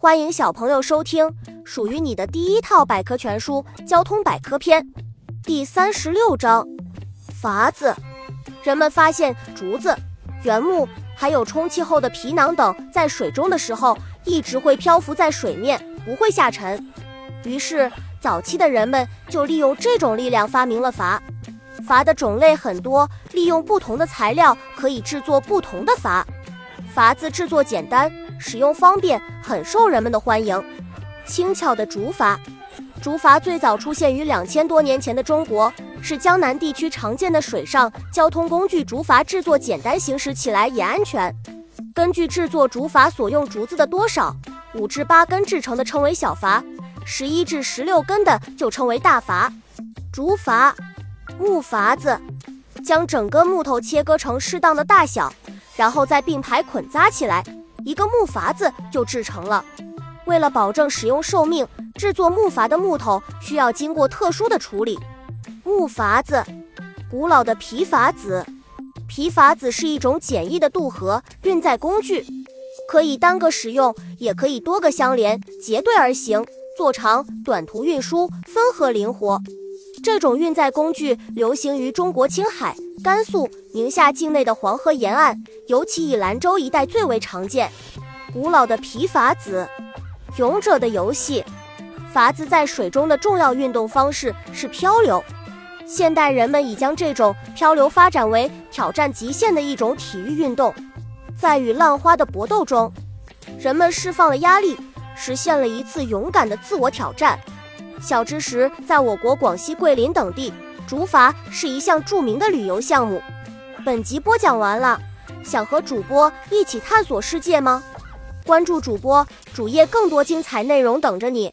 欢迎小朋友收听属于你的第一套百科全书《交通百科篇》第三十六章：筏子。人们发现竹子、原木还有充气后的皮囊等在水中的时候，一直会漂浮在水面，不会下沉。于是，早期的人们就利用这种力量发明了筏。筏的种类很多，利用不同的材料可以制作不同的筏。筏子制作简单，使用方便，很受人们的欢迎。轻巧的竹筏，竹筏最早出现于两千多年前的中国，是江南地区常见的水上交通工具。竹筏制作简单，行驶起来也安全。根据制作竹筏所用竹子的多少，五至八根制成的称为小筏，十一至十六根的就称为大筏。竹筏，木筏子，将整根木头切割成适当的大小。然后再并排捆扎起来，一个木筏子就制成了。为了保证使用寿命，制作木筏的木头需要经过特殊的处理。木筏子，古老的皮筏子。皮筏子是一种简易的渡河运载工具，可以单个使用，也可以多个相连结队而行，做长短途运输，分合灵活。这种运载工具流行于中国青海。甘肃、宁夏境内的黄河沿岸，尤其以兰州一带最为常见。古老的皮筏子，勇者的游戏。筏子在水中的重要运动方式是漂流。现代人们已将这种漂流发展为挑战极限的一种体育运动。在与浪花的搏斗中，人们释放了压力，实现了一次勇敢的自我挑战。小知识，在我国广西桂林等地。竹筏是一项著名的旅游项目。本集播讲完了，想和主播一起探索世界吗？关注主播主页，更多精彩内容等着你。